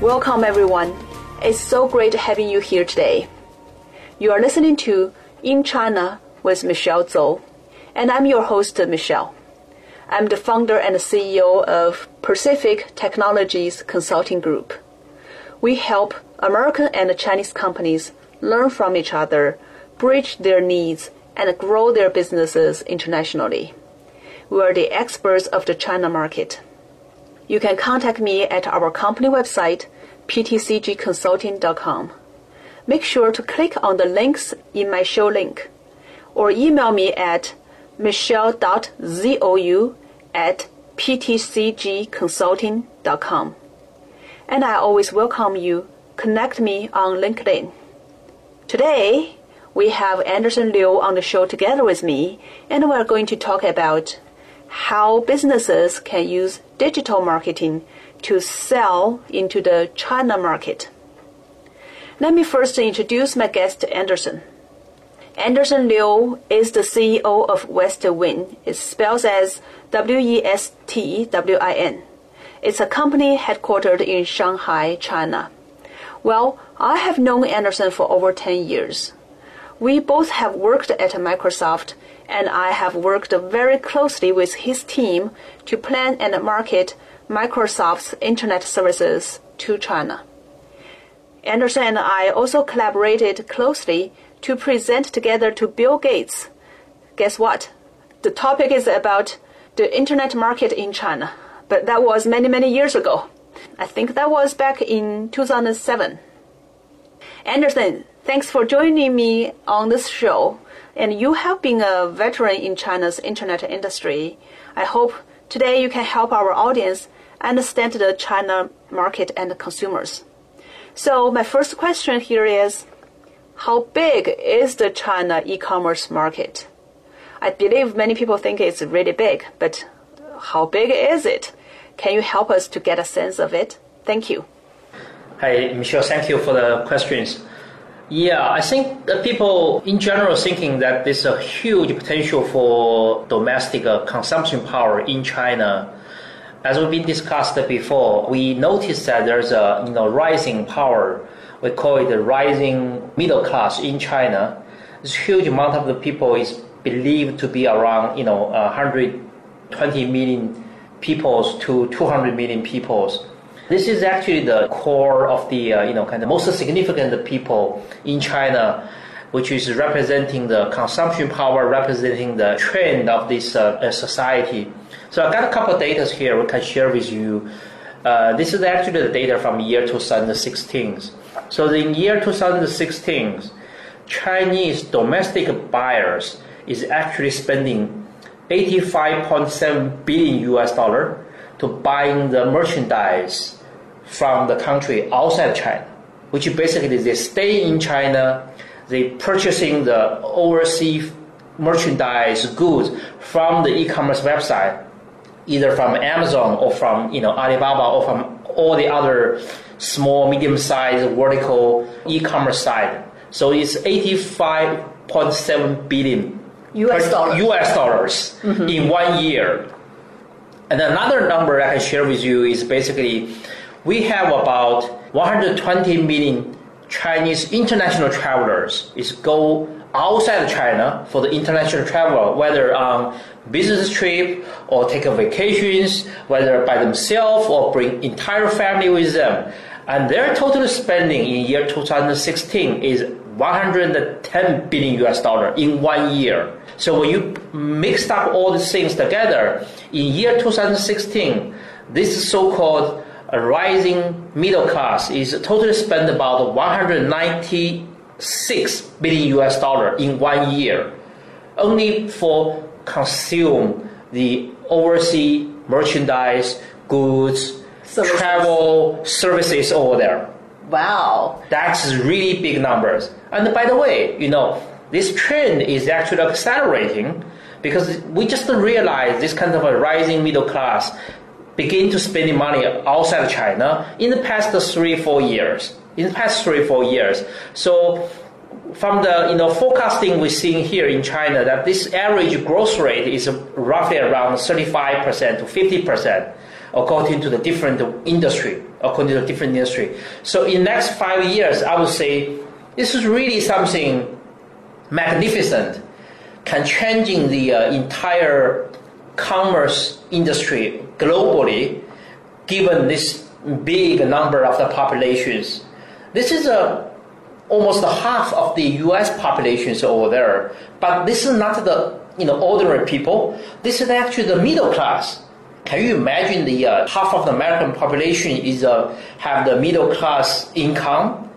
Welcome, everyone. It's so great having you here today. You are listening to In China with Michelle Zhou, and I'm your host, Michelle. I'm the founder and CEO of Pacific Technologies Consulting Group. We help American and Chinese companies learn from each other, bridge their needs, and grow their businesses internationally. We are the experts of the China market. You can contact me at our company website, ptcgconsulting.com. Make sure to click on the links in my show link or email me at michelle.zhou at ptcgconsulting.com. And I always welcome you. Connect me on LinkedIn. Today, we have Anderson Liu on the show together with me, and we're going to talk about how businesses can use digital marketing to sell into the China market. Let me first introduce my guest, Anderson. Anderson Liu is the CEO of Westwin. It spells as W E S T W I N. It's a company headquartered in Shanghai, China. Well, I have known Anderson for over 10 years. We both have worked at Microsoft, and I have worked very closely with his team to plan and market Microsoft's Internet services to China. Anderson and I also collaborated closely to present together to Bill Gates. Guess what? The topic is about the Internet market in China, but that was many, many years ago. I think that was back in 2007. Anderson, thanks for joining me on this show. And you have been a veteran in China's internet industry. I hope today you can help our audience understand the China market and consumers. So my first question here is, how big is the China e-commerce market? I believe many people think it's really big, but how big is it? Can you help us to get a sense of it? Thank you. Hi, Michelle. Thank you for the questions. Yeah, I think people in general thinking that there's a huge potential for domestic uh, consumption power in China. As we've been discussed before, we noticed that there's a you know rising power. We call it the rising middle class in China. This huge amount of the people is believed to be around you know 120 million peoples to 200 million peoples. This is actually the core of the uh, you know kind of most significant people in China, which is representing the consumption power, representing the trend of this uh, society. So I got a couple of data here we can share with you. Uh, this is actually the data from year 2016. So in year 2016, Chinese domestic buyers is actually spending 85.7 billion US dollar to buying the merchandise from the country outside China, which basically they stay in China, they purchasing the overseas merchandise goods from the e-commerce website, either from Amazon or from you know Alibaba or from all the other small, medium-sized vertical e-commerce site. So it's 85.7 billion US dollars, US dollars mm-hmm. in one year. And another number I can share with you is basically we have about 120 million Chinese international travelers is go outside China for the international travel, whether on business trip or take a vacations, whether by themselves or bring entire family with them. And their total spending in year 2016 is 110 billion US dollar in one year. So when you mixed up all these things together, in year 2016, this so-called a rising middle class is totally spent about 196 billion US dollar in one year, only for consume the overseas merchandise, goods, Services. travel services over there. Wow. That's really big numbers. And by the way, you know, this trend is actually accelerating because we just realized this kind of a rising middle class begin to spending money outside China in the past three, four years. In the past three, four years. So from the you know forecasting we're seeing here in China that this average growth rate is roughly around 35% to 50% according to the different industry, according to the different industry. So in next five years, I would say this is really something magnificent, can changing the uh, entire commerce industry globally, given this big number of the populations. This is a almost half of the U.S. populations over there, but this is not the you know ordinary people. This is actually the middle class. Can you imagine the uh, half of the American population is uh, have the middle class income?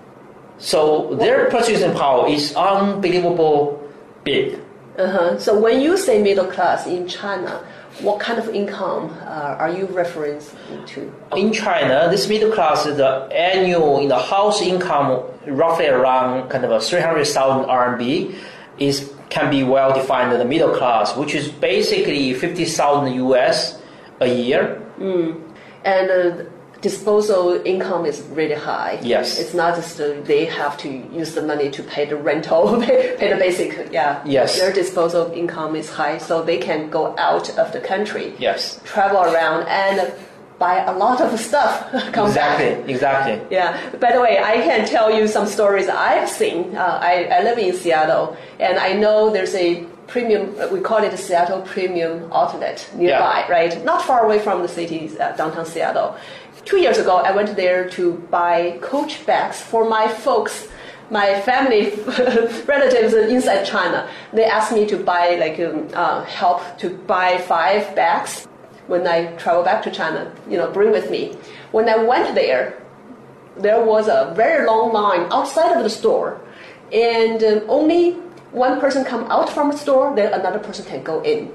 So their purchasing power is unbelievable big. Uh-huh. So when you say middle class in China, what kind of income uh, are you referring to? In China, this middle class, is the annual in the house income roughly around kind of a 300,000 RMB is can be well defined in the middle class, which is basically 50,000 US a year. Mm. And uh, disposal income is really high. Yes. It's not just uh, they have to use the money to pay the rental, pay, pay the basic. Yeah. Yes. Their disposal income is high, so they can go out of the country. Yes. Travel around and buy a lot of stuff. Exactly. Back. Exactly. Yeah. By the way, I can tell you some stories I've seen. Uh, I, I live in Seattle, and I know there's a premium, we call it Seattle Premium Outlet nearby, Yeah. right? Not far away from the city, uh, downtown Seattle. Two years ago, I went there to buy Coach bags for my folks, my family relatives inside China. They asked me to buy, like, um, uh, help to buy five bags when I travel back to China, you know, bring with me. When I went there, there was a very long line outside of the store, and um, only one person come out from the store, then another person can go in.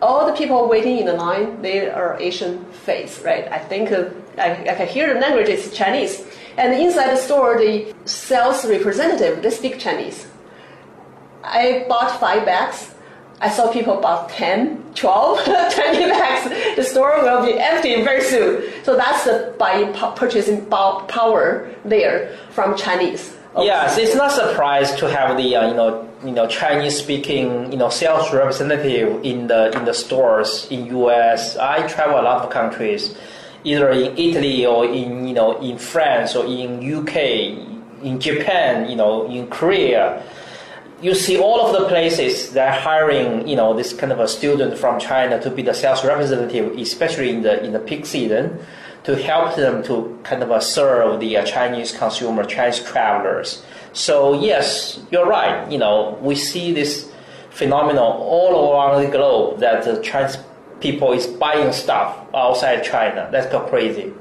All the people waiting in the line, they are Asian face, right? I think uh, I, I can hear the language is Chinese. And inside the store, the sales representative, they speak Chinese. I bought five bags. I saw people bought 10, 12, 20 bags. The store will be empty very soon. So that's the buying purchasing power there from Chinese. Yes, it's not surprise to have the uh, you know you know Chinese speaking you know sales representative in the in the stores in U.S. I travel a lot of countries, either in Italy or in you know in France or in U.K. in Japan you know in Korea. You see all of the places that are hiring you know this kind of a student from China to be the sales representative, especially in the in the peak season to help them to kind of serve the uh, Chinese consumer, Chinese travelers. So yes, you're right. You know, we see this phenomenon all around the globe that the Chinese people is buying stuff outside China. That's go crazy.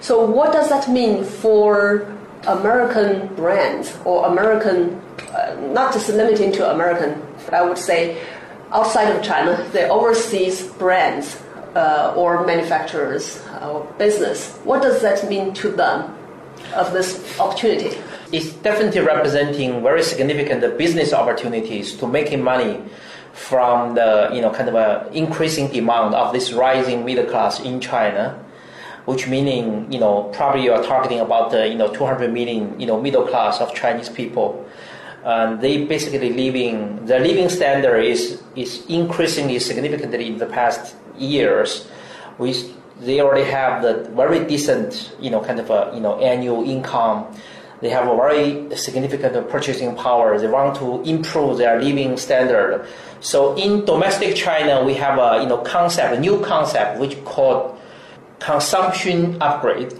So what does that mean for American brands or American, uh, not just limiting to American, but I would say outside of China, the overseas brands uh, or manufacturers uh, or business. What does that mean to them of this opportunity? It's definitely representing very significant business opportunities to making money from the you know kind of a increasing demand of this rising middle class in China, which meaning you know probably you are targeting about the you know 200 million you know middle class of Chinese people. And they basically living their living standard is is increasingly significantly in the past years. We they already have the very decent you know kind of a you know annual income they have a very significant purchasing power. They want to improve their living standard. So in domestic China, we have a you know concept, a new concept, which called consumption upgrade,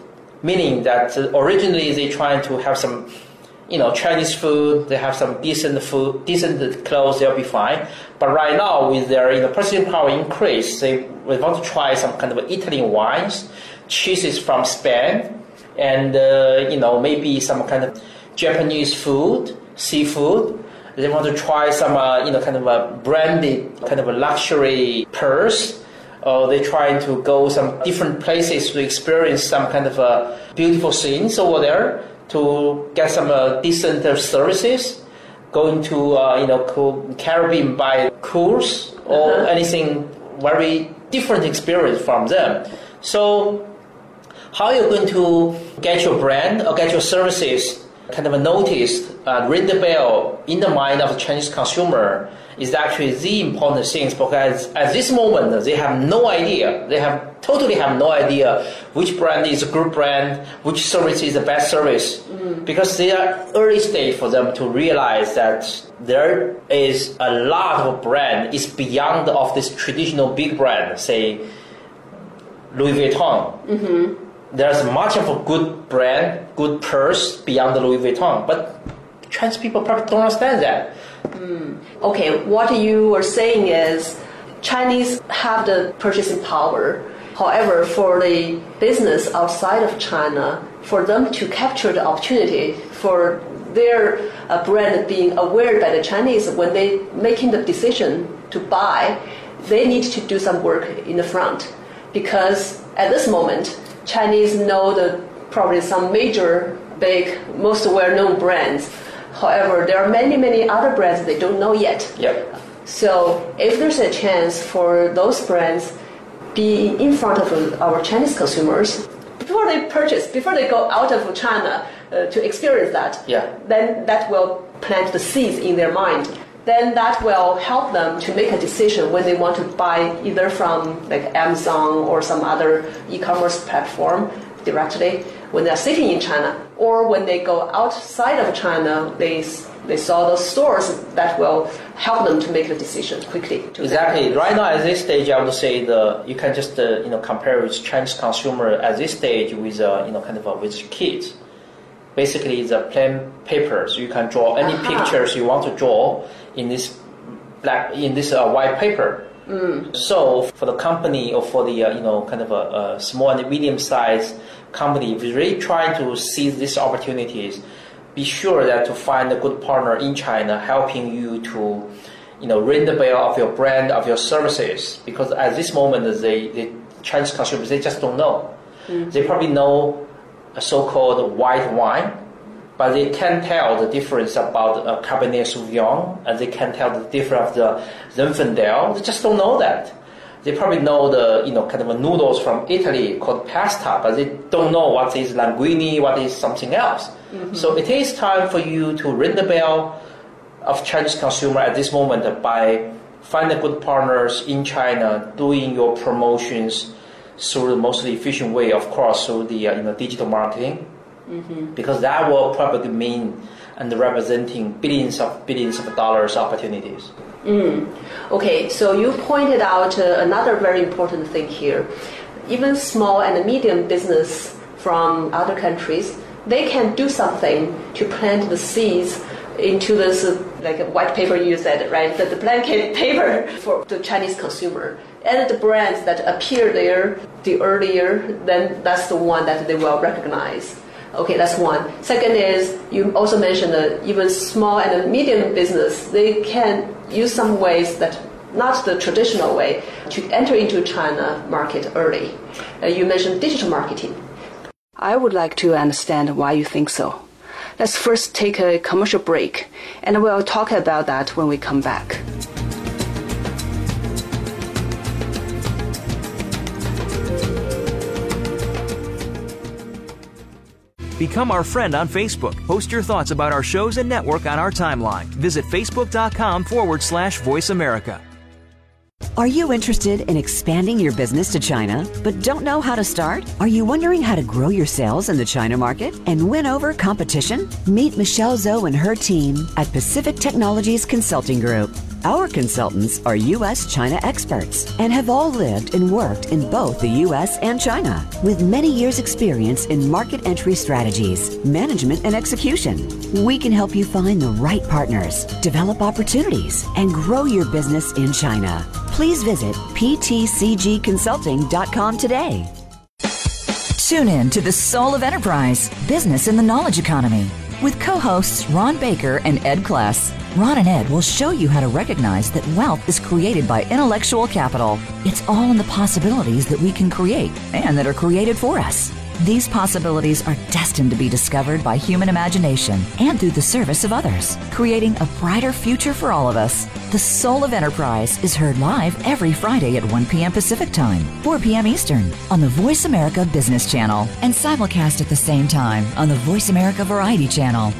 meaning that originally they trying to have some you know Chinese food, they have some decent food, decent clothes, they'll be fine. But right now, with their you know purchasing power increase, they, they want to try some kind of Italian wines, cheeses from Spain, and uh, you know maybe some kind of Japanese food, seafood. They want to try some uh, you know kind of a branded kind of a luxury purse or they're trying to go some different places to experience some kind of uh, beautiful scenes over there to get some uh, decent uh, services, going to uh, you know Caribbean by cruise or uh-huh. anything very different experience from them. So how are you going to get your brand or get your services kind of noticed, uh, ring the bell in the mind of the Chinese consumer is actually the important things because at this moment they have no idea. They have totally have no idea which brand is a good brand, which service is the best service, mm. because they are early stage for them to realize that there is a lot of brand is beyond of this traditional big brand, say Louis Vuitton. Mm-hmm. There's much of a good brand, good purse beyond the Louis Vuitton, but Chinese people probably don't understand that. Mm. Okay, what you are saying is Chinese have the purchasing power. However, for the business outside of China, for them to capture the opportunity for their uh, brand being aware by the Chinese when they making the decision to buy, they need to do some work in the front because at this moment, Chinese know the probably some major, big, most well-known brands However, there are many, many other brands they don't know yet. Yep. So if there's a chance for those brands be in front of our Chinese consumers before they purchase, before they go out of China uh, to experience that, yeah. then that will plant the seeds in their mind. Then that will help them to make a decision when they want to buy either from like Amazon or some other e-commerce platform directly when they're sitting in China, or when they go outside of China, they they saw those stores that will help them to make the decision quickly. exactly. Right now, at this stage, I would say the you can just uh, you know compare with Chinese consumer at this stage with uh, you know kind of uh, with kids. Basically, the plain papers. You can draw any uh-huh. pictures you want to draw in this black in this uh, white paper. Mm. So for the company or for the uh, you know kind of a, a small and medium sized company, we really try to seize these opportunities. Be sure that to find a good partner in China, helping you to, you know, ring the bell of your brand, of your services. Because at this moment, they, the Chinese consumers, they just don't know. Mm. They probably know a so-called white wine, but they can't tell the difference about a Cabernet Sauvignon, and they can't tell the difference of the Zinfandel. They just don't know that they probably know the you know kind of noodles from Italy called pasta, but they don't know what is linguine, what is something else. Mm-hmm. So it is time for you to ring the bell of Chinese consumer at this moment by finding good partners in China, doing your promotions through the most efficient way, of course, through the uh, you know digital marketing, mm-hmm. because that will probably mean and representing billions of billions of dollars opportunities. Mm. Okay, so you pointed out uh, another very important thing here. Even small and medium business from other countries, they can do something to plant the seeds into this uh, like a white paper you said right the, the blanket paper for the chinese consumer and the brands that appear there the earlier then that's the one that they will recognize Okay, that's one. Second is you also mentioned that even small and medium business they can use some ways that not the traditional way to enter into China market early. Uh, you mentioned digital marketing. I would like to understand why you think so. Let's first take a commercial break, and we'll talk about that when we come back. Become our friend on Facebook. Post your thoughts about our shows and network on our timeline. Visit facebook.com forward slash voice America. Are you interested in expanding your business to China, but don't know how to start? Are you wondering how to grow your sales in the China market and win over competition? Meet Michelle Zhou and her team at Pacific Technologies Consulting Group. Our consultants are U.S. China experts and have all lived and worked in both the U.S. and China with many years' experience in market entry strategies, management, and execution. We can help you find the right partners, develop opportunities, and grow your business in China. Please visit ptcgconsulting.com today. Tune in to the Soul of Enterprise Business in the Knowledge Economy with co hosts Ron Baker and Ed Kless. Ron and Ed will show you how to recognize that wealth is created by intellectual capital. It's all in the possibilities that we can create and that are created for us. These possibilities are destined to be discovered by human imagination and through the service of others, creating a brighter future for all of us. The Soul of Enterprise is heard live every Friday at 1 p.m. Pacific Time, 4 p.m. Eastern on the Voice America Business Channel and simulcast at the same time on the Voice America Variety Channel.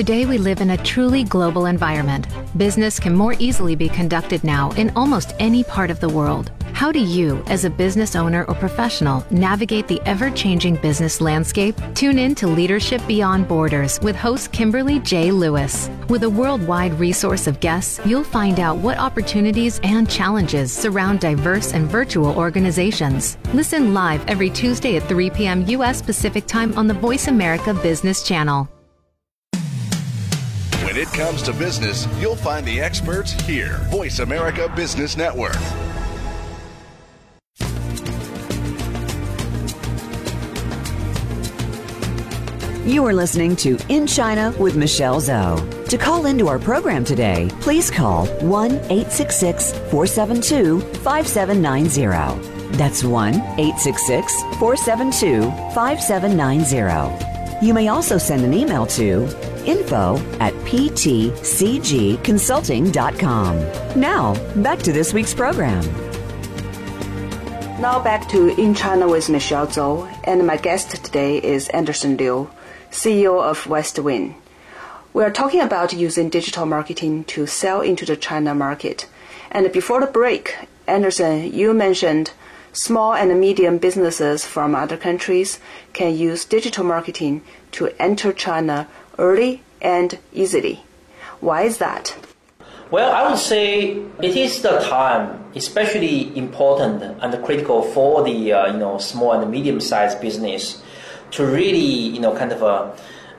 Today, we live in a truly global environment. Business can more easily be conducted now in almost any part of the world. How do you, as a business owner or professional, navigate the ever changing business landscape? Tune in to Leadership Beyond Borders with host Kimberly J. Lewis. With a worldwide resource of guests, you'll find out what opportunities and challenges surround diverse and virtual organizations. Listen live every Tuesday at 3 p.m. U.S. Pacific Time on the Voice America Business Channel. It comes to business, you'll find the experts here. Voice America Business Network. You are listening to In China with Michelle Zhou. To call into our program today, please call 1 866 472 5790. That's 1 866 472 5790. You may also send an email to info at ptcgconsulting.com. Now, back to this week's program. Now back to In China with Michelle Zhou, and my guest today is Anderson Liu, CEO of Westwin. We are talking about using digital marketing to sell into the China market. And before the break, Anderson, you mentioned small and medium businesses from other countries can use digital marketing to enter China early and easily. Why is that? Well, I would say it is the time, especially important and critical for the uh, you know small and medium-sized business to really, you know, kind of uh,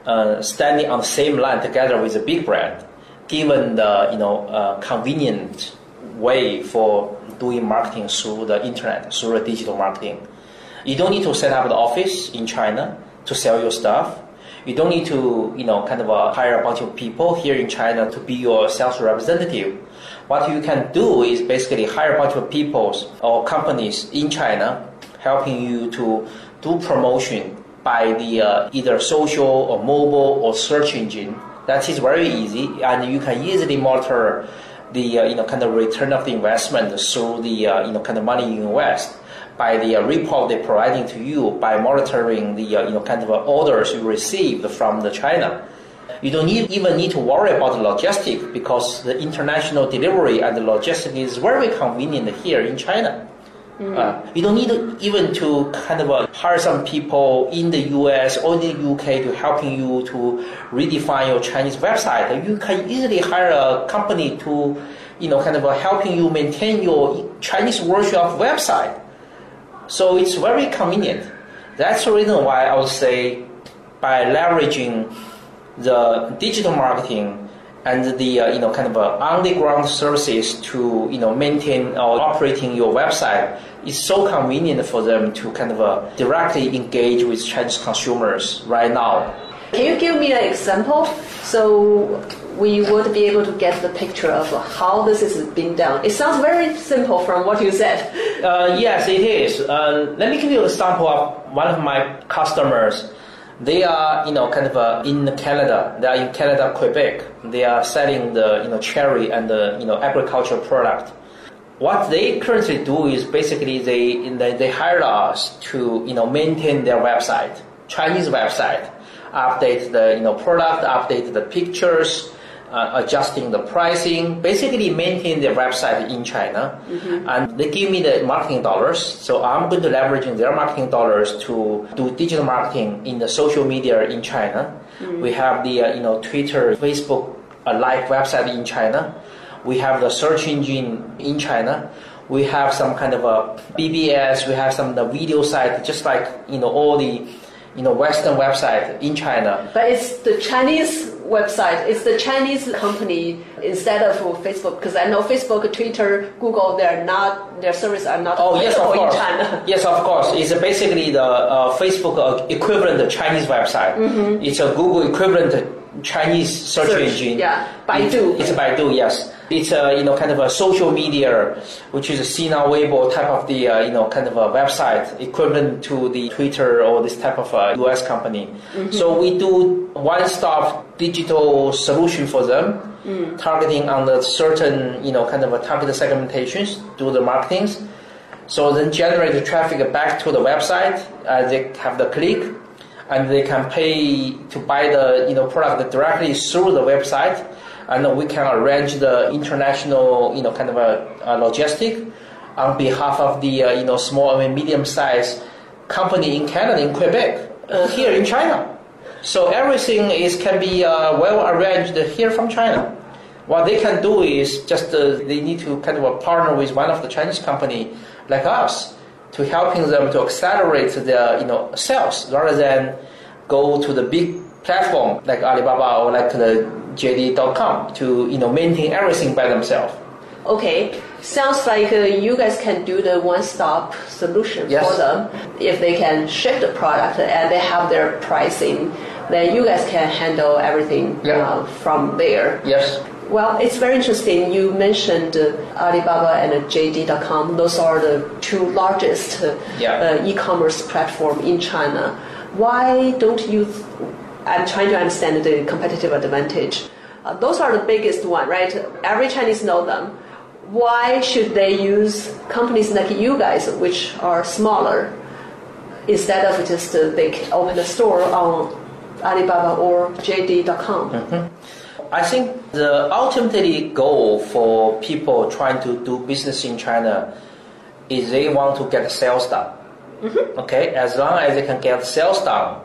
uh, standing on the same line together with a big brand, given the, you know, uh, convenient way for doing marketing through the internet, through the digital marketing. You don't need to set up the office in China to sell your stuff. You don't need to, you know, kind of uh, hire a bunch of people here in China to be your sales representative. What you can do is basically hire a bunch of people or companies in China helping you to do promotion by the uh, either social or mobile or search engine. That is very easy, and you can easily monitor the uh, you know kind of return of the investment through the uh, you know kind of money you invest by the uh, report they're providing to you by monitoring the uh, you know kind of orders you received from the China. You don't need, even need to worry about the logistics because the international delivery and the logistics is very convenient here in China. Mm-hmm. Uh, you don't need to, even to kind of uh, hire some people in the US or the UK to helping you to redefine your Chinese website. You can easily hire a company to, you know, kind of uh, helping you maintain your Chinese of website. So it's very convenient. That's the reason why I would say by leveraging the digital marketing and the uh, you know kind of uh, on-the-ground services to you know maintain or operating your website is so convenient for them to kind of uh, directly engage with Chinese consumers right now. Can you give me an example so we would be able to get the picture of how this is being done? It sounds very simple from what you said. Uh, yes, it is. Uh, let me give you an example of one of my customers they are you know kind of uh, in Canada. They are in Canada, Quebec. They are selling the you know cherry and the you know agricultural product. What they currently do is basically they they, they hire us to you know maintain their website, Chinese website, update the you know product, update the pictures, uh, adjusting the pricing, basically maintain their website in China. Mm-hmm. And they give me the marketing dollars. So I'm going to leveraging their marketing dollars to do digital marketing in the social media in China. Mm-hmm. We have the, uh, you know, Twitter, Facebook, a live website in China. We have the search engine in China. We have some kind of a BBS. We have some the video site, just like, you know, all the you know, Western website in China. But it's the Chinese website. It's the Chinese company instead of Facebook because I know Facebook, Twitter, Google, they're not their service are not Oh yes, of available course. in China. Yes, of course. It's basically the uh, Facebook equivalent the Chinese website. It's a Google equivalent Chinese search. Search, engine. yeah. Baidu. It's, it's Baidu. Yes. It's a you know kind of a social media, which is a Sina Weibo type of the uh, you know kind of a website equivalent to the Twitter or this type of a US company. Mm-hmm. So we do one-stop digital solution for them, Mm. targeting on the certain you know kind of a targeted segmentations, do the marketings. So then generate the traffic back to the website. Uh, they have the click, and they can pay to buy the you know product directly through the website, and we can arrange the international you know kind of a, a logistic on behalf of the uh, you know small and medium sized company in Canada in Quebec uh, here in China. So everything is can be uh, well arranged here from China. What they can do is just uh, they need to kind of partner with one of the Chinese company like us to helping them to accelerate their you know sales rather than go to the big platform like Alibaba or like the JD.com to you know maintain everything by themselves. Okay, sounds like uh, you guys can do the one-stop solution Yes. for them. If they can ship the product and they have their pricing, then you guys can handle everything uh, from there. Yes. Well, it's very interesting. You mentioned uh, Alibaba and uh, JD.com. Those are the two largest uh, Yeah. uh, e-commerce platform in China. Why don't you? Th- I'm trying to understand the competitive advantage. Uh, those are the biggest one, right? Every Chinese know them. Why should they use companies like you guys, which are smaller, instead of just uh, they open a store on Alibaba or JD.com? I think the ultimately goal for people trying to do business in China is they want to get sales done. Okay, as long as they can get sales done,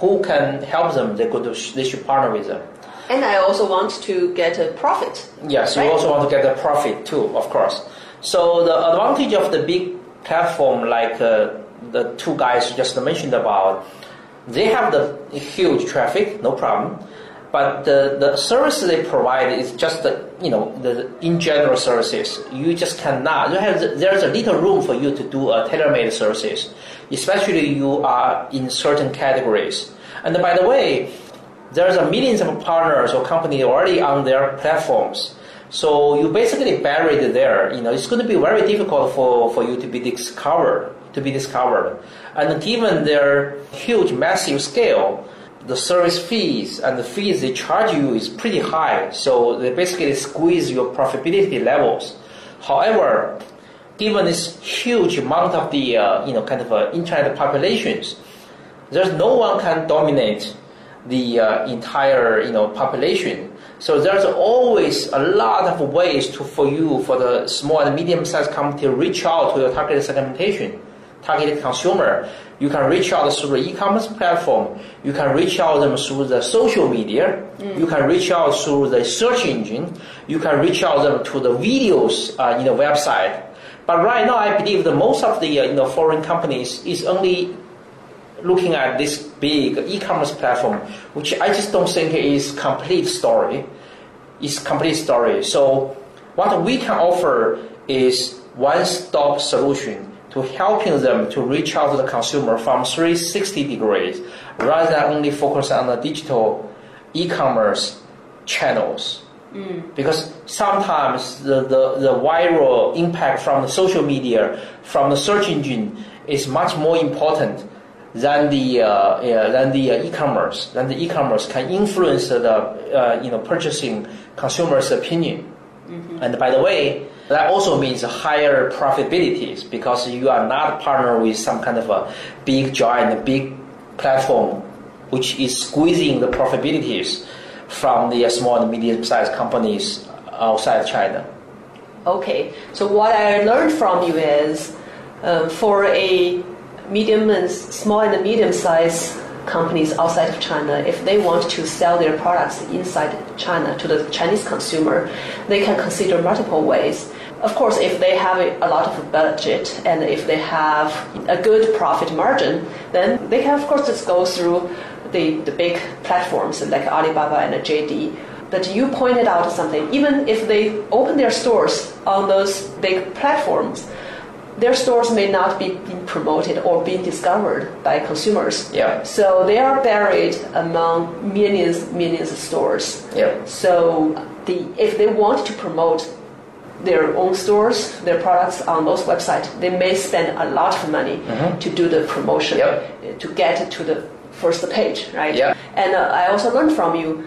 who can help them? They could they should partner with them. And I also want to get a profit. Yes, you also want to get a profit too, of course. So the advantage of the big platform like uh, the two guys just mentioned about, they have the huge traffic, no problem. But the, the services they provide is just the, you know, the in general services. You just cannot, you have, there's a little room for you to do a tailor-made services, especially you are in certain categories. And by the way, there's a millions of partners or companies already on their platforms. So you basically buried there. You know, it's going to be very difficult for, for you to be discovered, to be discovered. And given their huge, massive scale, the service fees and the fees they charge you is pretty high. So they basically squeeze your profitability levels. However, given this huge amount of the uh, you know kind of uh, internet populations, there's no one can dominate the uh, entire you know population. So there's always a lot of ways to for you for the small and medium sized company to reach out to your target segmentation, targeted consumer. You can reach out through the e-commerce platform. You can reach out them through the social media. You can reach out through the search engine. You can reach out them to the videos uh, in the website. But right now, I believe that most of the uh, you know foreign companies is only looking at this big e-commerce platform, which I just don't think is complete story. Is complete story. So what we can offer is one-stop solution to helping them to reach out to the consumer from 360 degrees, rather than only focus on the digital e-commerce channels. Because sometimes the, the, the viral impact from the social media, from the search engine, is much more important than the uh, yeah, than the uh, e-commerce. Than the e-commerce can influence the uh, you know purchasing consumers' opinion. And by the way, that also means higher profitabilities because you are not partnered with some kind of a big giant, big platform, which is squeezing the profitabilities from the small and medium-sized companies outside China. Okay, so what I learned from you is uh, for a medium and small and medium sized companies outside of China, if they want to sell their products inside China to the Chinese consumer, they can consider multiple ways. of course, if they have a, lot of budget and if they have a good profit margin, then they can, of course, just go through the, the big platforms like Alibaba and JD. But you pointed out something. Even if they open their stores on those big platforms, their stores may not be being promoted or being discovered by consumers. Yeah. So they are buried among millions, millions of stores. Yeah. So the if they want to promote their own stores, their products on those websites, they may spend a lot of money to do the promotion, Mm-hmm. Yep. to get to the first page, right? Yeah. And uh, I also learned from you,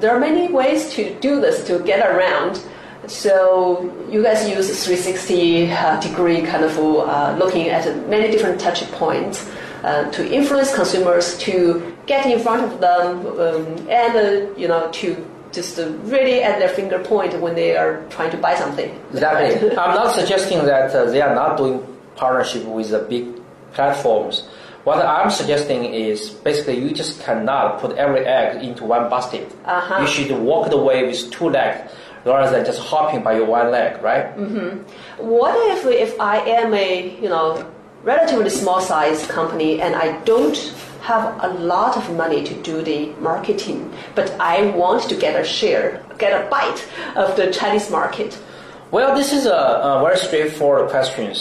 there are many ways to do this, to get around. So you guys use 360 uh, degree kind of uh, looking at many different touch points uh, to influence consumers to get in front of them um, and uh, you know to just uh, really at their finger point when they are trying to buy something. Exactly. Right? I'm not suggesting that uh, they are not doing partnership with the big platforms. What I'm suggesting is basically you just cannot put every egg into one basket. Uh-huh. You should walk the way with two legs rather than just hopping by your one leg, right? What if if I am a you know relatively small size company and I don't have a lot of money to do the marketing, but I want to get a share, get a bite of the Chinese market? Well, this is a, a very straightforward question.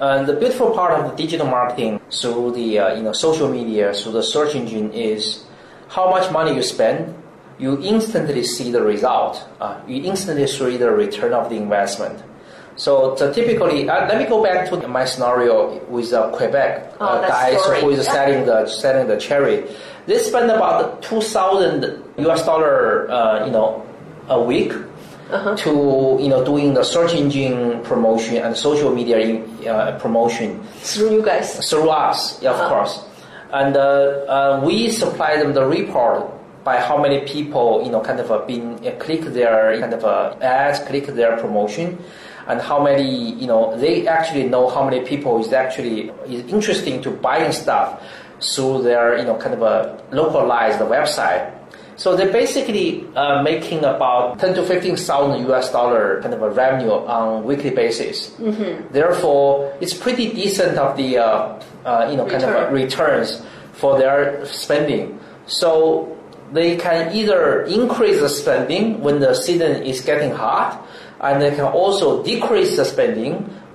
And the beautiful part of the digital marketing through the uh, you know social media, through the search engine is how much money you spend, you instantly see the result. Uh, you instantly see the return of the investment. So, so typically, uh, let me go back to my scenario with uh, Quebec Oh, uh, guys story. who is selling the selling the cherry. They spend about two thousand US dollar, uh, you know, a week Uh-huh. to you know doing the search engine promotion and social media uh, promotion Through you guys. through us, yeah, of Uh-huh. course. And uh, uh, we supply them the report by how many people, you know, kind of uh, been uh, click their kind of uh, ads, click their promotion, and how many, you know, they actually know how many people is actually is interesting to buying stuff through their, you know, kind of a localized website. So they're basically uh, making about ten to fifteen thousand US dollar kind of a revenue on weekly basis. Therefore, it's pretty decent of the uh, uh, you know kind of returns for their spending. So they can either increase the spending when the season is getting hot, and they can also decrease the spending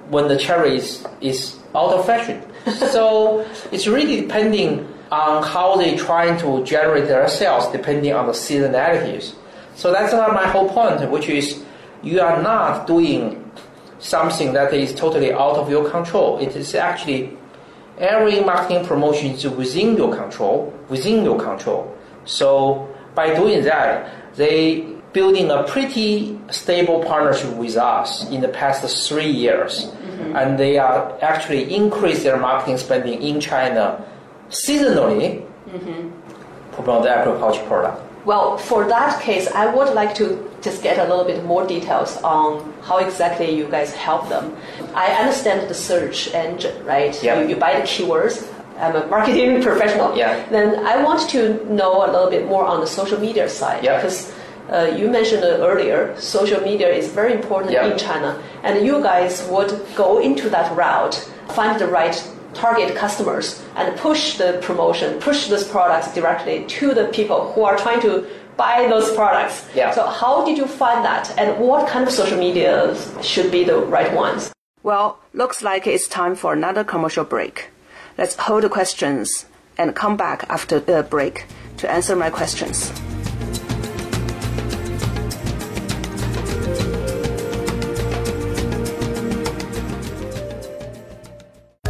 when the cherry is, is out of fashion. so it's really depending on how they trying to generate their sales, depending on the seasonalities. So that's my whole point, which is you are not doing something that is totally out of your control. It is actually every marketing promotion is within your control, within your control. So by doing that, they building a pretty stable partnership with us in the past three years, mm-hmm. and they are actually increase their marketing spending in China seasonally mm-hmm. promote the agriculture product. Well, for that case, I would like to just get a little bit more details on how exactly you guys help them. I understand the search engine, right? Yeah. You, you buy the keywords. I'm a marketing professional. Yeah. Then I want to know a little bit more on the social media side Yeah. because uh, you mentioned it earlier, social media is very important Yeah. in China, and you guys would go into that route, find the right target customers, and push the promotion, push those products directly to the people who are trying to buy those products. Yeah. So how did you find that, and what kind of social media should be the right ones? Well, looks like it's time for another commercial break. Let's hold the questions and come back after the break to answer my questions.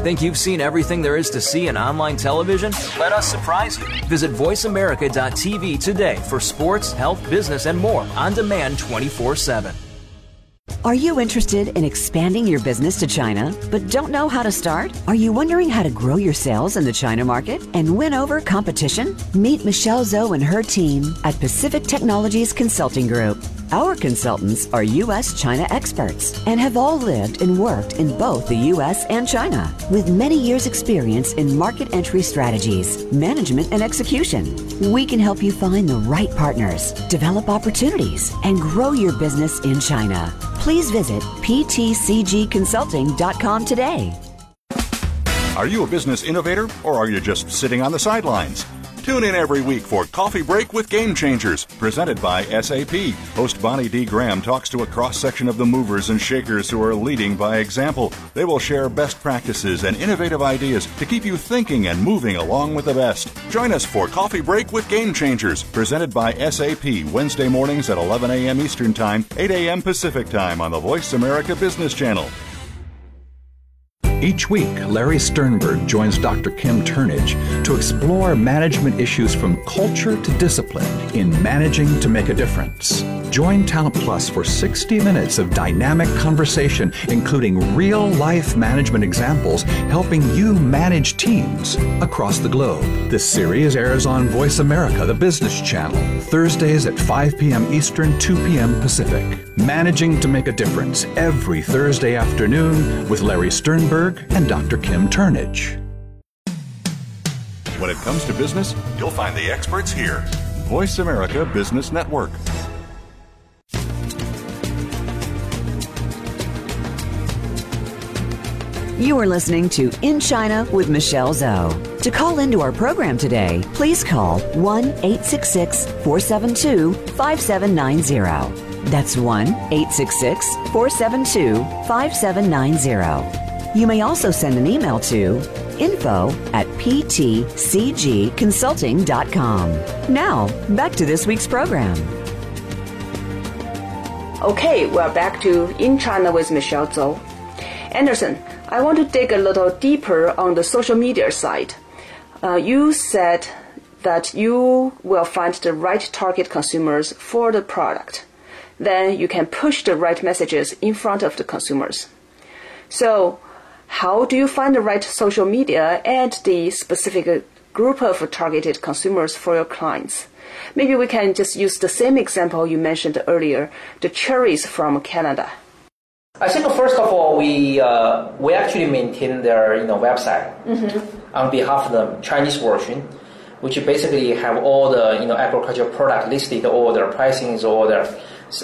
Think you've seen everything there is to see in online television? Let us surprise you. Visit VoiceAmerica.tv today for sports, health, business, and more on demand 24 7. Are you interested in expanding your business to China but don't know how to start? Are you wondering how to grow your sales in the China market and win over competition? Meet Michelle Zhou and her team at Pacific Technologies Consulting Group. Our consultants are U.S. China experts and have all lived and worked in both the U.S. and China with many years' experience in market entry strategies, management, and execution. We can help you find the right partners, develop opportunities, and grow your business in China. Please visit ptcgconsulting.com today. Are you a business innovator or are you just sitting on the sidelines? Tune in every week for Coffee Break with Game Changers, presented by SAP. Host Bonnie D. Graham talks to a cross section of the movers and shakers who are leading by example. They will share best practices and innovative ideas to keep you thinking and moving along with the best. Join us for Coffee Break with Game Changers, presented by SAP, Wednesday mornings at 11 a.m. Eastern Time, 8 a.m. Pacific Time on the Voice America Business Channel. Each week, Larry Sternberg joins Dr. Kim Turnage to explore management issues from culture to discipline in managing to make a difference. Join Talent Plus for 60 minutes of dynamic conversation, including real life management examples helping you manage teams across the globe. This series airs on Voice America, the business channel, Thursdays at 5 p.m. Eastern, 2 p.m. Pacific. Managing to make a difference every Thursday afternoon with Larry Sternberg and Dr. Kim Turnage. When it comes to business, you'll find the experts here. Voice America Business Network. You are listening to In China with Michelle Zhou. To call into our program today, please call 1 866 472 5790. That's 1 866 472 5790. You may also send an email to info at ptcgconsulting.com. Now, back to this week's program. Okay, we're back to In China with Michelle Zhou. Anderson, I want to dig a little deeper on the social media side. Uh, you said that you will find the right target consumers for the product. Then you can push the right messages in front of the consumers. So, how do you find the right social media and the specific group of targeted consumers for your clients? Maybe we can just use the same example you mentioned earlier, the cherries from Canada. I think first of all, we uh, we actually maintain their you know website on behalf of the Chinese version, which basically have all the you know agricultural product listed, all their pricing is all there,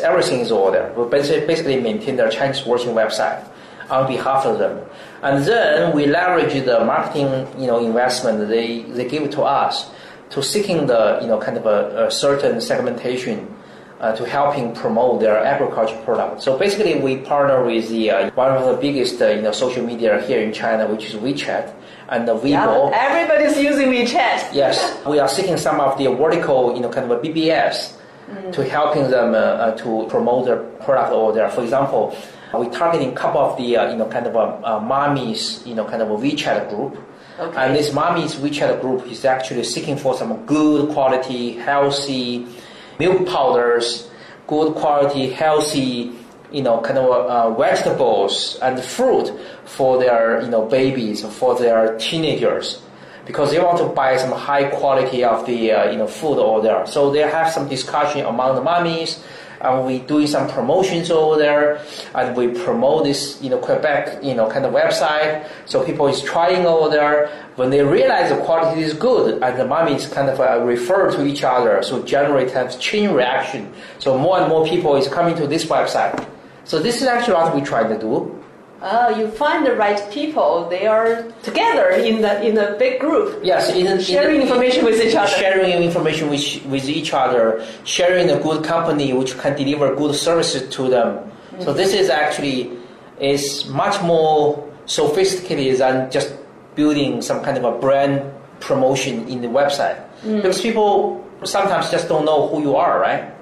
everything is all there. We basically basically maintain their Chinese version website on behalf of them, and then we leverage the marketing you know investment they they give to us to seeking the you know kind of a, a certain segmentation uh, to helping promote their agriculture product. So basically, we partner with the uh, one of the biggest uh, you know social media here in China, which is WeChat and the Weibo. everybody's using WeChat. Yes, we are seeking some of the vertical you know kind of a BBS to helping them uh, uh, to promote their product or their, For example. We're targeting a couple of the uh, you know kind of a uh, mommies you know kind of a WeChat group, Okay. and this mommy's WeChat group is actually seeking for some good quality, healthy milk powders, good quality, healthy, you know, kind of uh, vegetables and fruit for their, you know, babies, for their teenagers, because they want to buy some high quality of the, uh, you know, food over there. So they have some discussion among the mummies, and we doing some promotions over there, and we promote this, you know, Quebec, you know, kind of website. So people is trying over there. When they realize the quality is good, and the mummies kind of uh, refer to each other, so generate of chain reaction. So more and more people is coming to this website. So this is actually what we try to do. Uh, you find the right people. They are together in the in a big group. Yes, in, in- Sharing information with each other. Sharing information with, with each other, sharing a good company which can deliver good services to them. So this is actually is much more sophisticated than just building some kind of a brand promotion in the website. Because people sometimes just don't know who you are, right?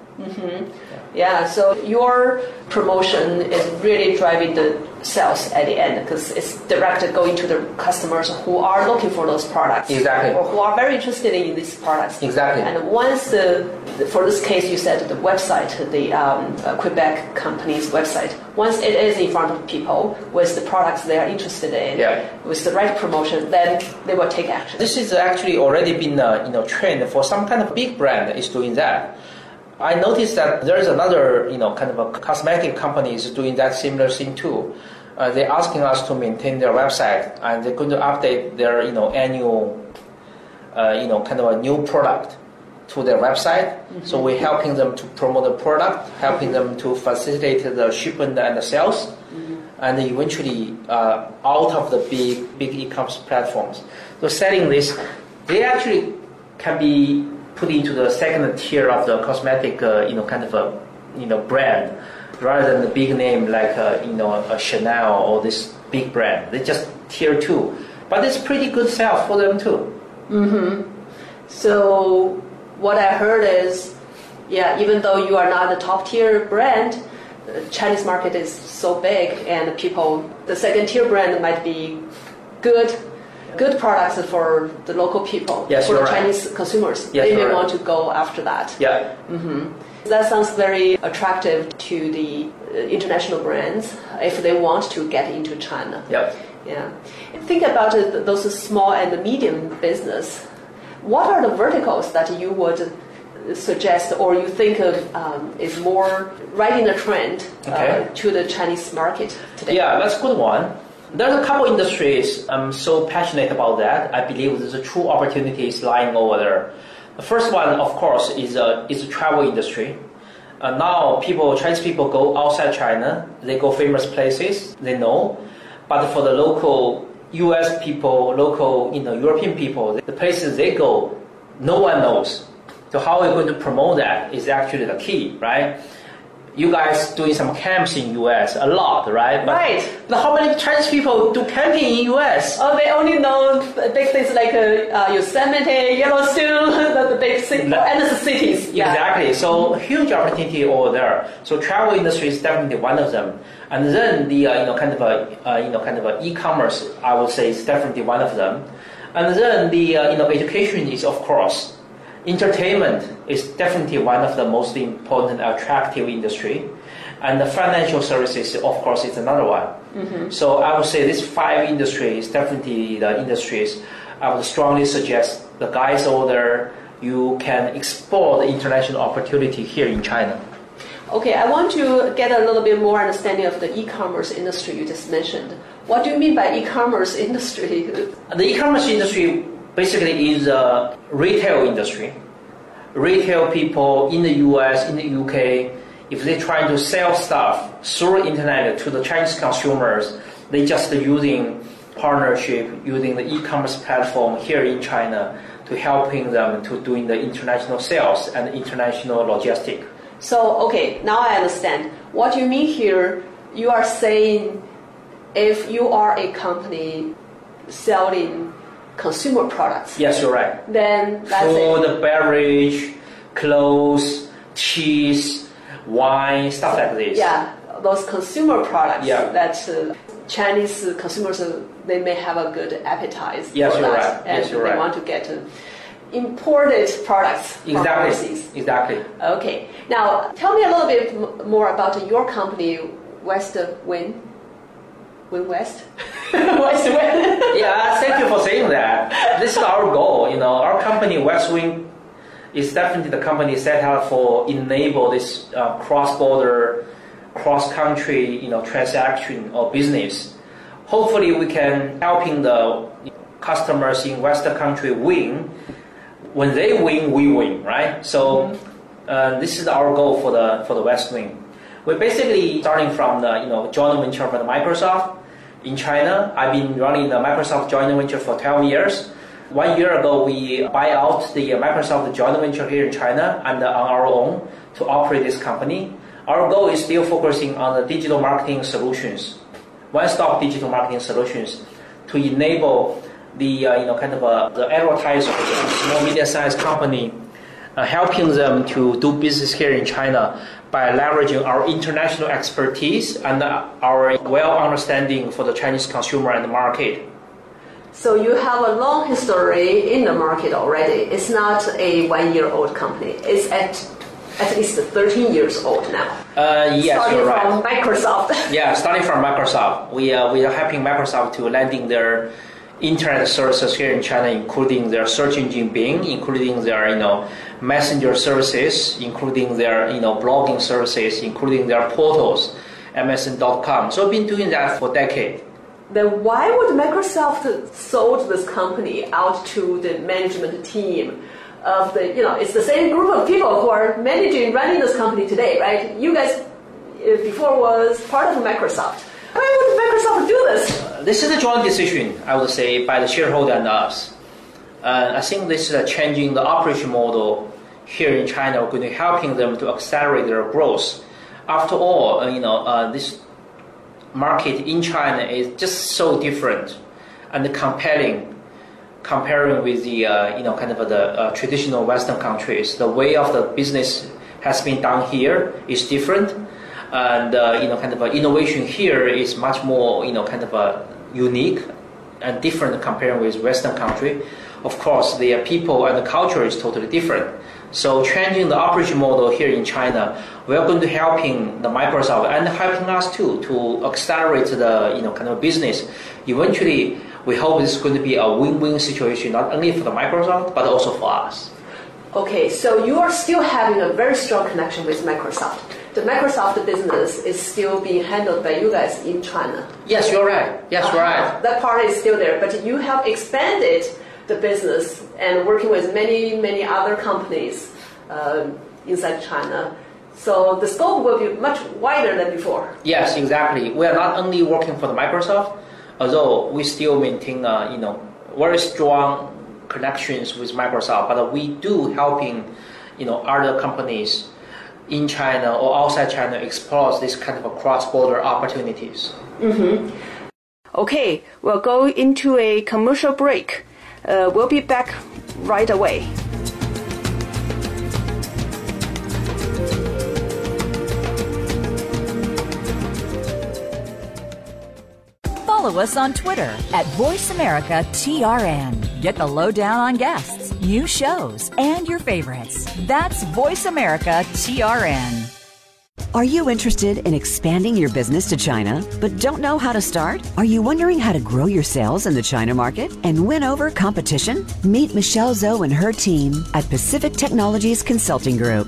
Yeah, so your promotion is really driving the sales at the end because it's directed going to the customers who are looking for those products. Exactly. Or who are very interested in these products. Exactly. And once the, for this case, you said the website, the um, uh, Quebec company's website, once it is in front of people with the products they are interested in, Yeah. with the right promotion, then they will take action. This is actually already been a you know trend for some kind of big brand is doing that. I noticed that there is another, you know, kind of a cosmetic company is doing that similar thing too. Uh, they're asking us to maintain their website, and they're going to update their, you know, annual, uh, you know, kind of a new product to their website. Mm-hmm. So we're helping them to promote the product, helping them to facilitate the shipment and the sales, mm-hmm. and eventually uh, out of the big big e-commerce platforms. So selling this, they actually can be put into the second tier of the cosmetic, uh, you know, kind of a you know brand, rather than the big name like uh, you know a Chanel or this big brand. They just tier two, but it's pretty good sales for them too. Mm-hmm. So what I heard is, yeah, even though you are not a top tier brand, the Chinese market is so big, and people, the second tier brand might be good, good products for the local people, yes, for the right. Chinese consumers. Yes, they may right. want to go after that. Yeah. Mm-hmm. That sounds very attractive to the uh, international brands if they want to get into China. Yeah. Yeah. Think about it, those small and medium business what are the verticals that you would suggest or you think of um, is more riding in the trend okay. uh, to the Chinese market today? Yeah, that's a good one. There's a couple industries I'm so passionate about that. I believe there's a true opportunities lying over there. The first one, of course, is a, is the travel industry. Uh, now, people, Chinese people go outside China. They go famous places. They know, but for the local U.S. people, local, you know, European people, the places they go, no one knows. So how are we going to promote that is actually the key, right? You guys doing some camps in U.S. a lot, right? But, right. But how many Chinese people do camping in U.S.? Oh, they only know big things like uh, Yosemite, Yellowstone, the, the big cities, and the cities. Yeah. Exactly. So huge opportunity over there. So travel industry is definitely one of them. And then the uh, you know kind of a uh, you know kind of a e-commerce I would say is definitely one of them. And then the uh, you know education is of course. Entertainment is definitely one of the most important attractive industry, and the financial services of course is another one. Mm-hmm. So I would say these five industries definitely the industries I would strongly suggest the guys over you can explore the international opportunity here in China. Okay, I want to get a little bit more understanding of the e-commerce industry you just mentioned. What do you mean by e-commerce industry? The e-commerce industry basically is a retail industry. Retail people in the US, in the UK, if they're trying to sell stuff through internet to the Chinese consumers, they just using partnership, using the e-commerce platform here in China to helping them to doing the international sales and international logistic. So, okay, now I understand. What you mean here, you are saying if you are a company selling consumer products. Yes, you're right. Then that's Food, it. beverage, clothes, cheese, wine, stuff like this. Yeah, those consumer products Yeah. that uh, Chinese consumers uh, they may have a good appetite Yes, for you're that, right. and Yes, you're they right. want to get uh, imported products from Exactly. overseas. Exactly. Okay. Now, tell me a little bit m- more about your company, West Win. Win West? West Win. yeah, thank you for saying that. This is our goal. You know, our company Westwin is definitely the company set up for enable this uh, cross-border, cross-country, you know, transaction or business. Hopefully, we can helping the customers in Western country win. When they win, we win, right? So uh, this is our goal for the for the Westwin. We're basically starting from the you know joint venture with Microsoft in China. I've been running the Microsoft joint venture for 12 years. One year ago, we buy out the Microsoft joint venture here in China and on our own to operate this company. Our goal is still focusing on the digital marketing solutions, one-stop digital marketing solutions to enable the uh, you know kind of uh, the advertisers, small medium-sized company, uh, helping them to do business here in China by leveraging our international expertise and our well understanding for the Chinese consumer and the market. So you have a long history in the market already. It's not a one-year-old company. It's at at least 13 years old now. Uh, yes, Starting you're right. from Microsoft. Yeah, starting from Microsoft, we uh, we are helping Microsoft to landing their internet services here in China, including their search engine Bing, including their you know messenger services, including their you know blogging services, including their portals, MSN.com. So I've been doing that for decades. Then why would Microsoft sold this company out to the management team? Of the, you know, it's the same group of people who are managing, running this company today, right? You guys uh, before was part of Microsoft. Why would Microsoft do this? Uh, this is a joint decision, I would say, by the shareholder and us. Uh, I think this is changing the operation model here in China, going to helping them to accelerate their growth. After all, uh, you know, uh, this market in China is just so different and compelling comparing with the uh, you know kind of the uh, traditional Western countries. The way of the business has been done here is different, and uh, you know kind of innovation here is much more you know kind of unique and different comparing with Western country. Of course, the people and the culture is totally different. So changing the operation model here in China, we are going to helping the Microsoft and helping us too to accelerate the you know kind of business. Eventually, we hope is going to be a win-win situation not only for the Microsoft but also for us. Okay, so you are still having a very strong connection with Microsoft. The Microsoft business is still being handled by you guys in China. Yes, you're right. Yes, uh-huh. right. That part is still there, but you have expanded the business and working with many, many other companies uh, inside China. So the scope will be much wider than before. Yes, exactly. We are not only working for the Microsoft, although we still maintain, uh, you know, very strong connections with Microsoft, but we do helping, you know, other companies in China or outside China explores this kind of cross-border opportunities. Mm-hmm. Okay, we'll go into a commercial break. Uh, we'll be back right away. Follow us on Twitter at VoiceAmericaTRN. Get the lowdown on guests, new shows, and your favorites. That's Voice America TRN. Are you interested in expanding your business to China but don't know how to start? Are you wondering how to grow your sales in the China market and win over competition? Meet Michelle Zhou and her team at Pacific Technologies Consulting Group.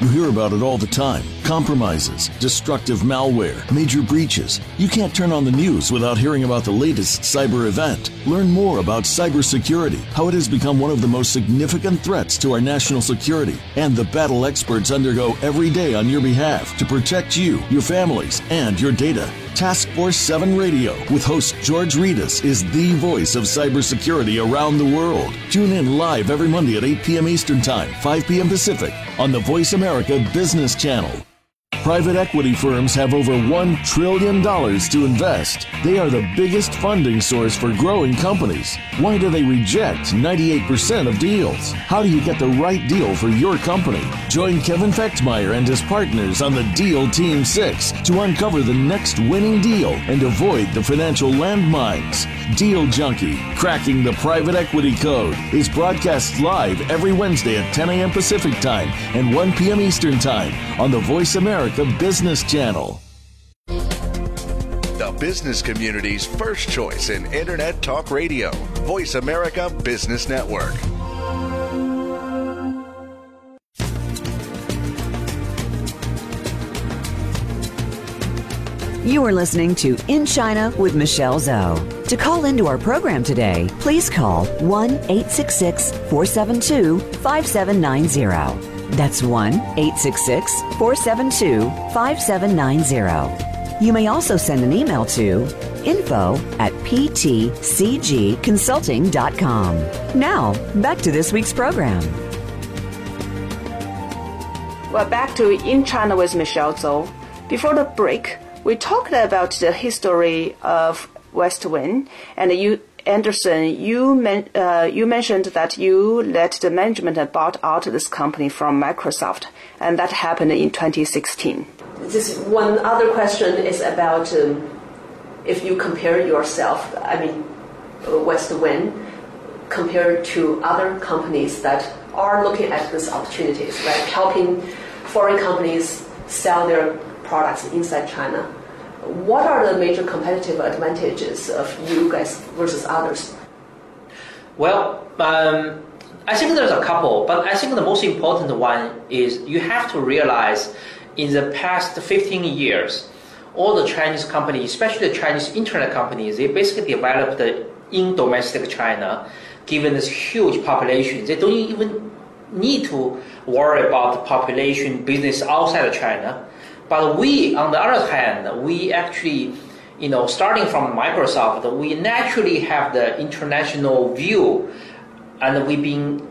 You hear about it all the time compromises, destructive malware, major breaches. You can't turn on the news without hearing about the latest cyber event. Learn more about cybersecurity, how it has become one of the most significant threats to our national security, and the battle experts undergo every day on your behalf to protect you, your families, and your data. Task Force 7 Radio with host George Rettas is the voice of cybersecurity around the world. Tune in live every Monday at 8 p.m. Eastern Time, 5 p.m. Pacific on the Voice America Business Channel. Private equity firms have over $1 trillion to invest. They are the biggest funding source for growing companies. Why do they reject 98% of deals? How do you get the right deal for your company? Join Kevin Fechtmeyer and his partners on the Deal Team 6 to uncover the next winning deal and avoid the financial landmines. Deal Junkie, Cracking the Private Equity Code, is broadcast live every Wednesday at 10 a.m. Pacific Time and 1 p.m. Eastern Time on the Voice America the Business Channel. The business community's first choice in Internet Talk Radio. Voice America Business Network. You are listening to In China with Michelle Zhou. To call into our program today, please call 1 866 472 5790. That's 1 866 472 5790. You may also send an email to info at ptcgconsulting.com. Now, back to this week's program. Well, back to In China with Michelle Zhou. Before the break, we talked about the history of West Westwin, and you Anderson, you, men, uh, you mentioned that you let the management and bought out this company from Microsoft, and that happened in 2016. just one other question is about um, if you compare yourself, I mean, Westwin, compared to other companies that are looking at these opportunities, right? Helping foreign companies sell their products inside China. What are the major competitive advantages of you guys versus others? Well, um, I think there's a couple, but I think the most important one is you have to realize in the past 15 years, all the Chinese companies, especially the Chinese internet companies, they basically developed in domestic China, given this huge population. They don't even need to worry about the population business outside of China. But we, on the other hand, we actually, you know, starting from Microsoft, we naturally have the international view, and we've been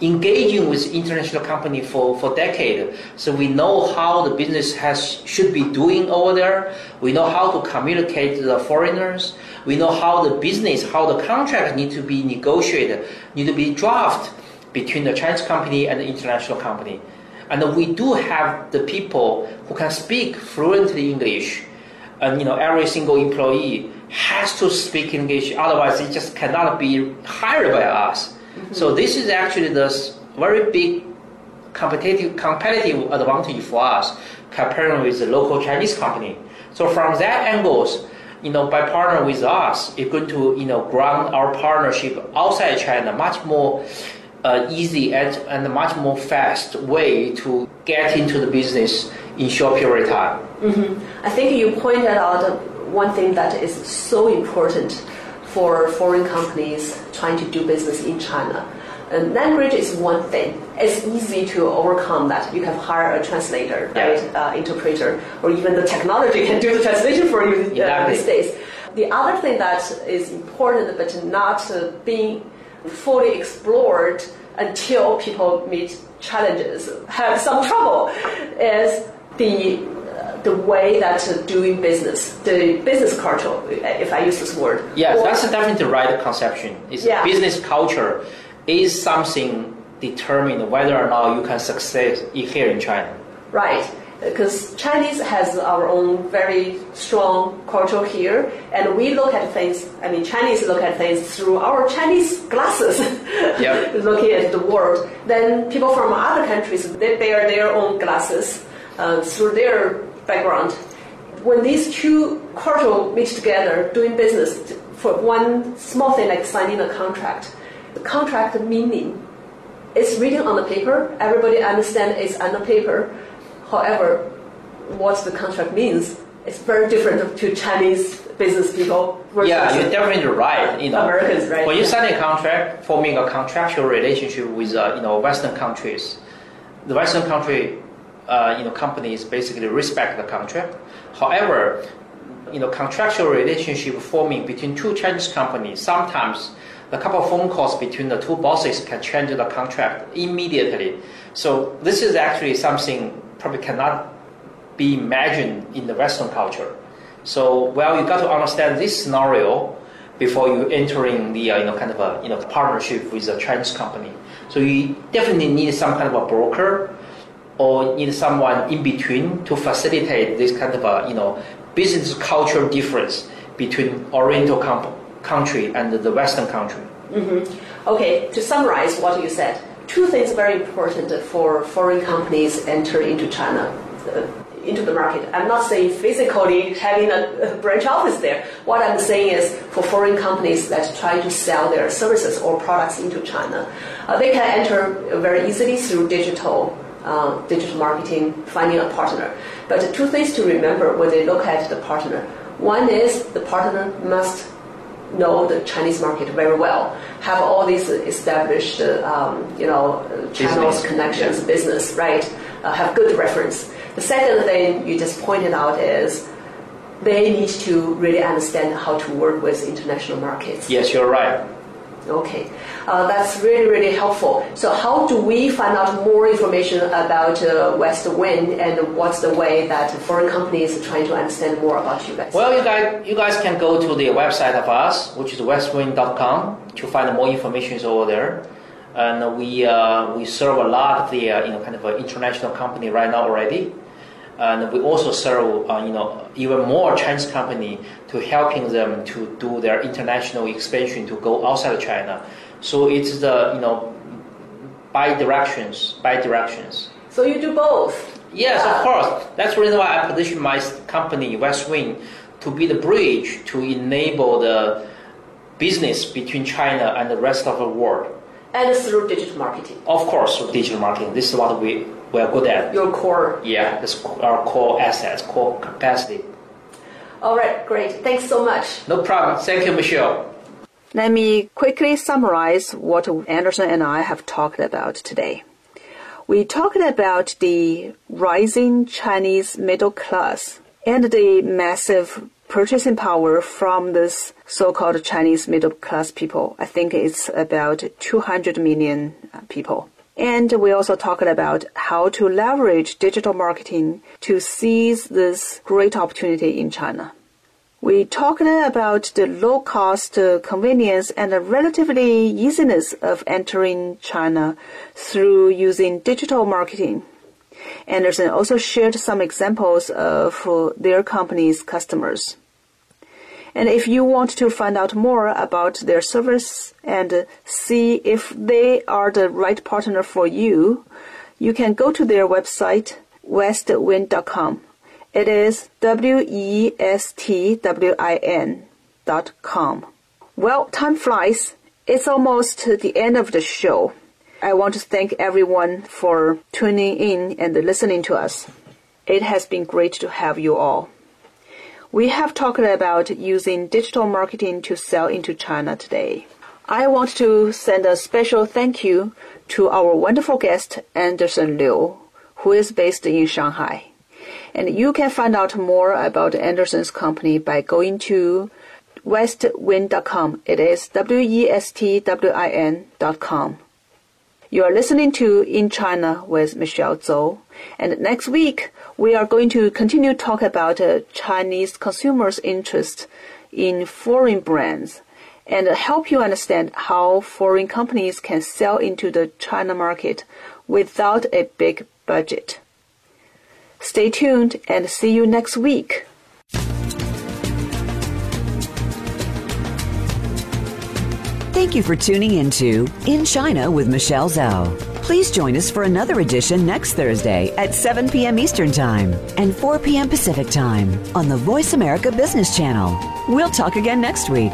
engaging with international company for, for decades. So we know how the business has should be doing over there. We know how to communicate to the foreigners. We know how the business, how the contract need to be negotiated, need to be drafted between the Chinese company and the international company. And we do have the people who can speak fluently English. And you know, every single employee has to speak English, otherwise it just cannot be hired by us. Mm-hmm. So this is actually the very big competitive competitive advantage for us comparing with the local Chinese company. So from that angles, you know, by partnering with us, it's going to you know ground our partnership outside China much more uh, easy and, and much more fast way to get into the business in short period of time. Mm-hmm. I think you pointed out one thing that is so important for foreign companies trying to do business in China. And language is one thing. It's easy to overcome that. You can hire a translator, yeah. right, uh, interpreter, or even the technology can do the translation for you uh, exactly. these days. The other thing that is important but not uh, being fully explored until people meet challenges, have some trouble, is the the way that doing business, the business culture, if I use this word. Yes, or, that's definitely the right conception. Is yeah. business culture is something determine whether or not you can succeed here in China. Right, because Chinese has our own very strong culture here, and we look at things. I mean, Chinese look at things through our Chinese glasses, yep. looking at the world. Then people from other countries they bear their own glasses uh, through their background. When these two cultures meet together doing business for one small thing like signing a contract, the contract meaning is written on the paper. Everybody understands it's on the paper. However, what the contract means is very different to Chinese business people. Yeah, you're definitely right. You know, Americans, right? When you sign a contract, forming a contractual relationship with uh, you know Western countries, the Western country uh, you know, companies basically respect the contract. However, you know, contractual relationship forming between two Chinese companies, sometimes a couple of phone calls between the two bosses can change the contract immediately. So this is actually something probably cannot be imagined in the Western culture. So, well, you got to understand this scenario before you entering the uh, you know kind of a you know partnership with a Chinese company. So you definitely need some kind of a broker or need someone in between to facilitate this kind of a you know business culture difference between Oriental country and the Western country. Mm-hmm. Okay, to summarize what you said, two things very important for foreign companies enter into China. Uh, into the market. I'm not saying physically having a, branch office there. What I'm saying is for foreign companies that try to sell their services or products into China, uh, they can enter very easily through digital uh, digital marketing, finding a partner. But two things to remember when they look at the partner. One is the partner must know the Chinese market very well, have all these established, um, you know, channels, business. connections, yeah. business, right? Uh, have good reference. The second thing you just pointed out is they need to really understand how to work with international markets. Yes, you're right. Okay, uh, that's really, really helpful. So how do we find out more information about uh, Westwin and what's the way that foreign companies are trying to understand more about you guys? Well, you guys, you guys can go to the website of us, which is westwin.com, to find more information over there. And we, uh, we serve a lot of the uh, you know, kind of international company right now already. And we also serve uh, you know even more Chinese company to helping them to do their international expansion to go outside of China. So it's the you know by directions, by directions. So you do both. Yes, yeah. of course. That's the reason why I position my company Westwin to be the bridge to enable the business between China and the rest of the world. And through digital marketing. Of course, through digital marketing. This is what we we are good at. Your core. Yeah, it's our core assets, core capacity. All right, great. Thanks so much. No problem. Thank you, Michelle. Let me quickly summarize what Anderson and I have talked about today. We talked about the rising Chinese middle class and the massive purchasing power from this so-called Chinese middle class people. I think it's about 200 million people. And we also talked about how to leverage digital marketing to seize this great opportunity in China. We talked about the low cost, uh, convenience, and the relatively easiness of entering China through using digital marketing. Anderson also shared some examples of uh, their company's customers. And if you want to find out more about their service and see if they are the right partner for you, you can go to their website, westwin.com. It is W-E-S-T-W-I-N dot com. Well, time flies. It's almost the end of the show. I want to thank everyone for tuning in and listening to us. It has been great to have you all. We have talked about using digital marketing to sell into China today. I want to send a special thank you to our wonderful guest, Anderson Liu, who is based in Shanghai. And you can find out more about Anderson's company by going to westwin.com. It is W-E-S-T-W-I-N.com. You are listening to In China with Michelle Zhou. And next week, we are going to continue talk about uh, Chinese consumers' interest in foreign brands and help you understand how foreign companies can sell into the China market without a big budget. Stay tuned and see you next week. Thank you for tuning into In China with Michelle Zhou. Please join us for another edition next Thursday at 7 p.m. Eastern Time and 4 p.m. Pacific Time on the Voice America Business Channel. We'll talk again next week.